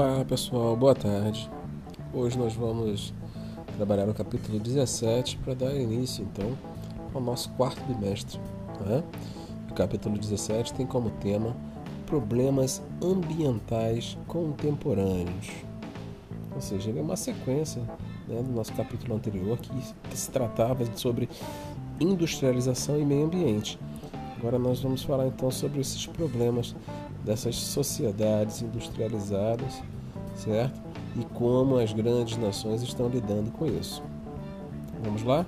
Olá pessoal, boa tarde. Hoje nós vamos trabalhar no capítulo 17 para dar início então ao nosso quarto bimestre. Né? O capítulo 17 tem como tema problemas ambientais contemporâneos. Ou seja, ele é uma sequência né, do nosso capítulo anterior que se tratava sobre industrialização e meio ambiente. Agora nós vamos falar então sobre esses problemas dessas sociedades industrializadas, certo? E como as grandes nações estão lidando com isso. Vamos lá?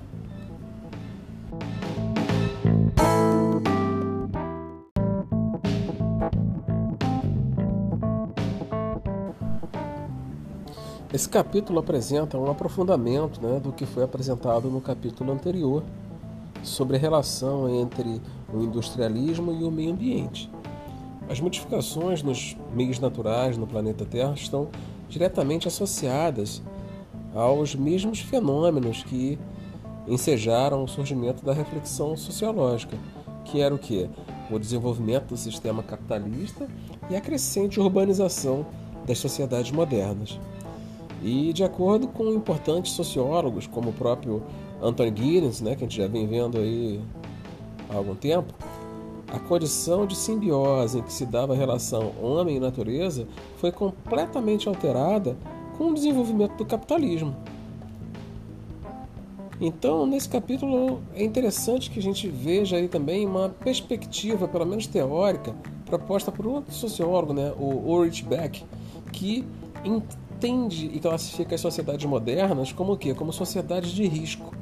Esse capítulo apresenta um aprofundamento né, do que foi apresentado no capítulo anterior sobre a relação entre o industrialismo e o meio ambiente. As modificações nos meios naturais no planeta Terra estão diretamente associadas aos mesmos fenômenos que ensejaram o surgimento da reflexão sociológica, que era o que? O desenvolvimento do sistema capitalista e a crescente urbanização das sociedades modernas. E de acordo com importantes sociólogos, como o próprio Anthony Giddens, né, que a gente já vem vendo aí há algum tempo, a condição de simbiose em que se dava a relação homem e natureza foi completamente alterada com o desenvolvimento do capitalismo. Então, nesse capítulo é interessante que a gente veja aí também uma perspectiva, pelo menos teórica, proposta por outro sociólogo, né, o Ulrich Beck, que entende e classifica as sociedades modernas como o quê? Como sociedades de risco.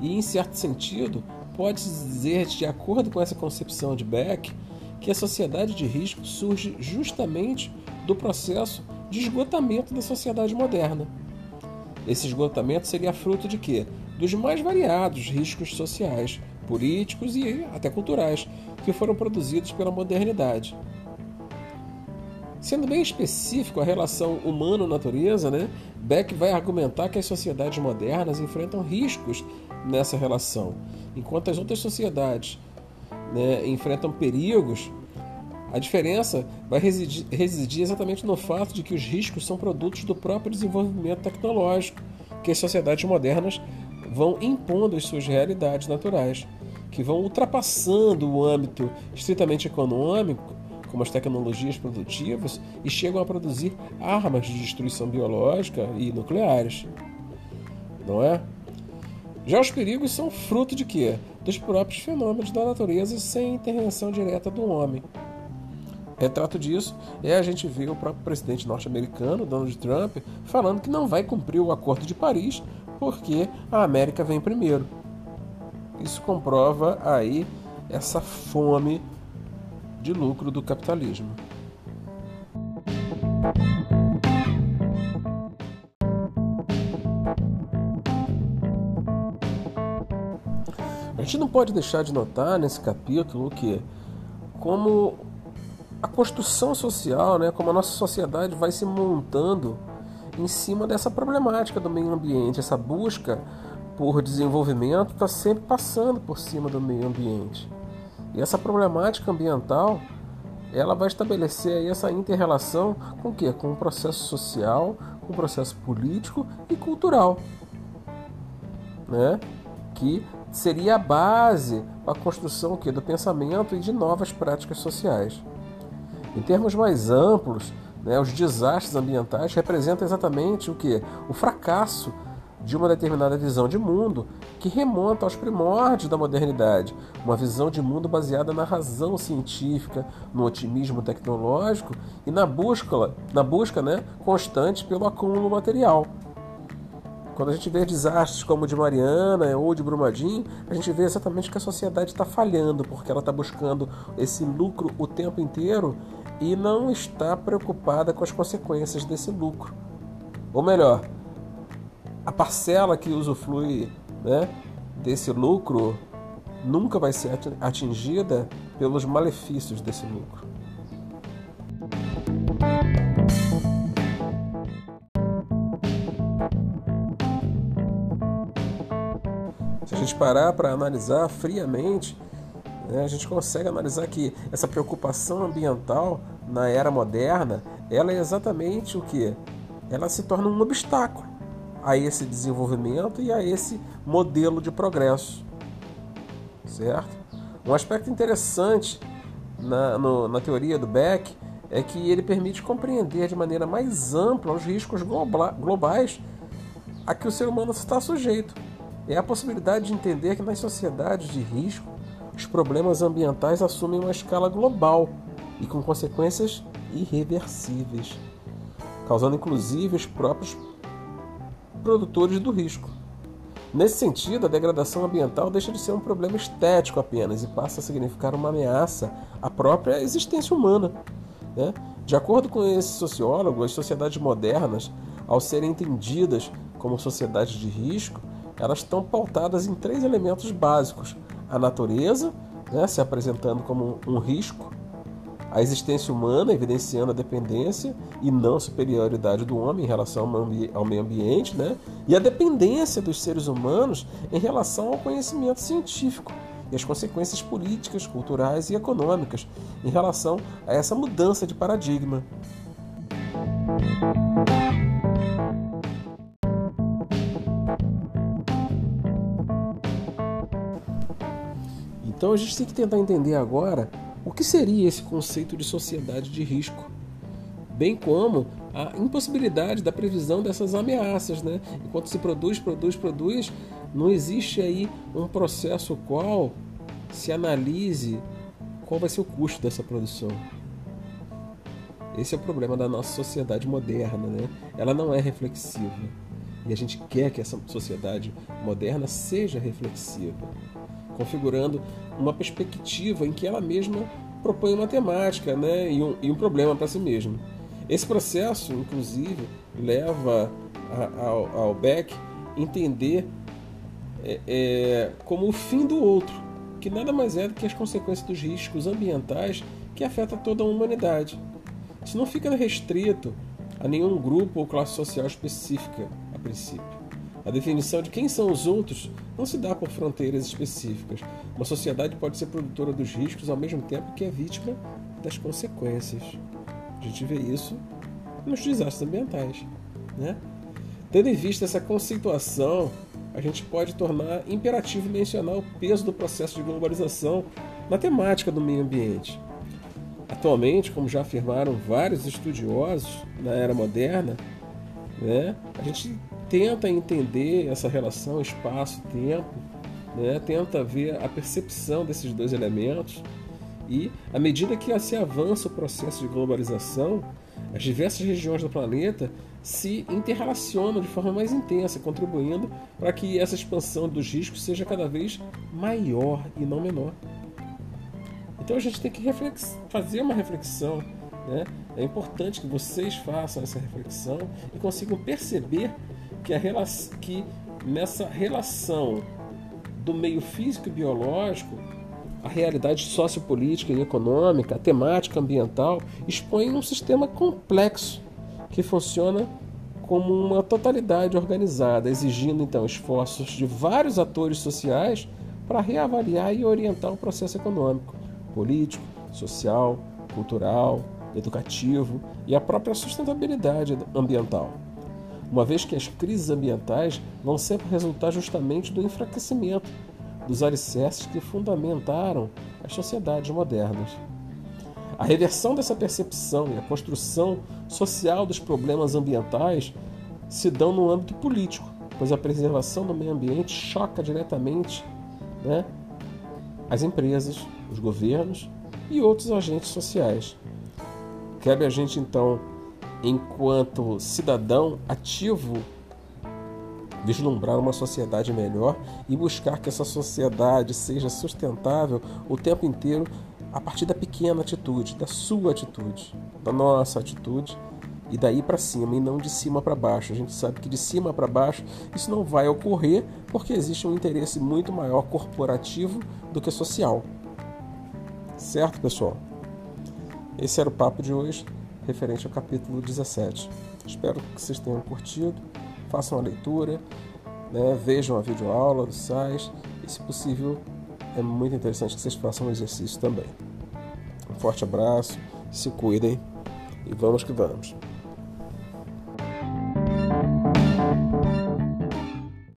E, em certo sentido, pode-se dizer, de acordo com essa concepção de Beck, que a sociedade de risco surge justamente do processo de esgotamento da sociedade moderna. Esse esgotamento seria fruto de quê? Dos mais variados riscos sociais, políticos e até culturais que foram produzidos pela modernidade. Sendo bem específico a relação humano-natureza, né, Beck vai argumentar que as sociedades modernas enfrentam riscos nessa relação, enquanto as outras sociedades né, enfrentam perigos. A diferença vai residir, residir exatamente no fato de que os riscos são produtos do próprio desenvolvimento tecnológico que as sociedades modernas vão impondo às suas realidades naturais, que vão ultrapassando o âmbito estritamente econômico como as tecnologias produtivas, e chegam a produzir armas de destruição biológica e nucleares. Não é? Já os perigos são fruto de quê? Dos próprios fenômenos da natureza sem intervenção direta do homem. Retrato disso é a gente ver o próprio presidente norte-americano, Donald Trump, falando que não vai cumprir o Acordo de Paris porque a América vem primeiro. Isso comprova aí essa fome de lucro do capitalismo. Pode deixar de notar nesse capítulo que como a construção social, né, como a nossa sociedade vai se montando em cima dessa problemática do meio ambiente, essa busca por desenvolvimento está sempre passando por cima do meio ambiente. E essa problemática ambiental, ela vai estabelecer aí essa interrelação com o quê? Com o processo social, com o processo político e cultural, né? Que seria a base para a construção quê? do pensamento e de novas práticas sociais. Em termos mais amplos, né, os desastres ambientais representam exatamente o que? O fracasso de uma determinada visão de mundo que remonta aos primórdios da modernidade, uma visão de mundo baseada na razão científica, no otimismo tecnológico e na busca, na busca né, constante pelo acúmulo material. Quando a gente vê desastres como o de Mariana ou de Brumadinho, a gente vê exatamente que a sociedade está falhando, porque ela está buscando esse lucro o tempo inteiro e não está preocupada com as consequências desse lucro. Ou melhor, a parcela que usufrui né, desse lucro nunca vai ser atingida pelos malefícios desse lucro. Gente parar para analisar friamente, né, a gente consegue analisar que essa preocupação ambiental na era moderna ela é exatamente o que? Ela se torna um obstáculo a esse desenvolvimento e a esse modelo de progresso. Certo? Um aspecto interessante na, no, na teoria do Beck é que ele permite compreender de maneira mais ampla os riscos globais a que o ser humano está sujeito. É a possibilidade de entender que nas sociedades de risco, os problemas ambientais assumem uma escala global e com consequências irreversíveis, causando inclusive os próprios produtores do risco. Nesse sentido, a degradação ambiental deixa de ser um problema estético apenas e passa a significar uma ameaça à própria existência humana. Né? De acordo com esse sociólogo, as sociedades modernas, ao serem entendidas como sociedades de risco, elas estão pautadas em três elementos básicos: a natureza, né, se apresentando como um risco, a existência humana, evidenciando a dependência e não superioridade do homem em relação ao meio ambiente, né? e a dependência dos seres humanos em relação ao conhecimento científico e as consequências políticas, culturais e econômicas em relação a essa mudança de paradigma. Então a gente tem que tentar entender agora o que seria esse conceito de sociedade de risco, bem como a impossibilidade da previsão dessas ameaças, né? Enquanto se produz, produz, produz, não existe aí um processo qual se analise qual vai ser o custo dessa produção. Esse é o problema da nossa sociedade moderna, né? Ela não é reflexiva. E a gente quer que essa sociedade moderna seja reflexiva configurando uma perspectiva em que ela mesma propõe uma temática né, e, um, e um problema para si mesma. Esse processo, inclusive, leva ao, ao Beck entender é, é, como o fim do outro, que nada mais é do que as consequências dos riscos ambientais que afetam toda a humanidade. Isso não fica restrito a nenhum grupo ou classe social específica, a princípio. A definição de quem são os outros não se dá por fronteiras específicas. Uma sociedade pode ser produtora dos riscos ao mesmo tempo que é vítima das consequências. A gente vê isso nos desastres ambientais. Né? Tendo em vista essa conceituação, a gente pode tornar imperativo mencionar o peso do processo de globalização na temática do meio ambiente. Atualmente, como já afirmaram vários estudiosos na era moderna, né, a gente tenta entender essa relação espaço-tempo, né? tenta ver a percepção desses dois elementos e, à medida que se avança o processo de globalização, as diversas regiões do planeta se interrelacionam de forma mais intensa, contribuindo para que essa expansão dos riscos seja cada vez maior e não menor. Então a gente tem que fazer uma reflexão. Né? É importante que vocês façam essa reflexão e consigam perceber que, a que nessa relação do meio físico e biológico, a realidade sociopolítica e econômica, a temática ambiental, expõe um sistema complexo que funciona como uma totalidade organizada, exigindo então esforços de vários atores sociais para reavaliar e orientar o processo econômico, político, social, cultural, educativo e a própria sustentabilidade ambiental uma vez que as crises ambientais vão sempre resultar justamente do enfraquecimento dos alicerces que fundamentaram as sociedades modernas. A reversão dessa percepção e a construção social dos problemas ambientais se dão no âmbito político, pois a preservação do meio ambiente choca diretamente né, as empresas, os governos e outros agentes sociais. Cabe a gente então enquanto cidadão ativo, vislumbrar uma sociedade melhor e buscar que essa sociedade seja sustentável o tempo inteiro a partir da pequena atitude, da sua atitude, da nossa atitude e daí para cima e não de cima para baixo. A gente sabe que de cima para baixo isso não vai ocorrer porque existe um interesse muito maior corporativo do que social. Certo, pessoal? Esse era o papo de hoje referente ao capítulo 17. Espero que vocês tenham curtido, façam a leitura, né, vejam a videoaula do SAIS e, se possível, é muito interessante que vocês façam o exercício também. Um forte abraço, se cuidem. E vamos que vamos.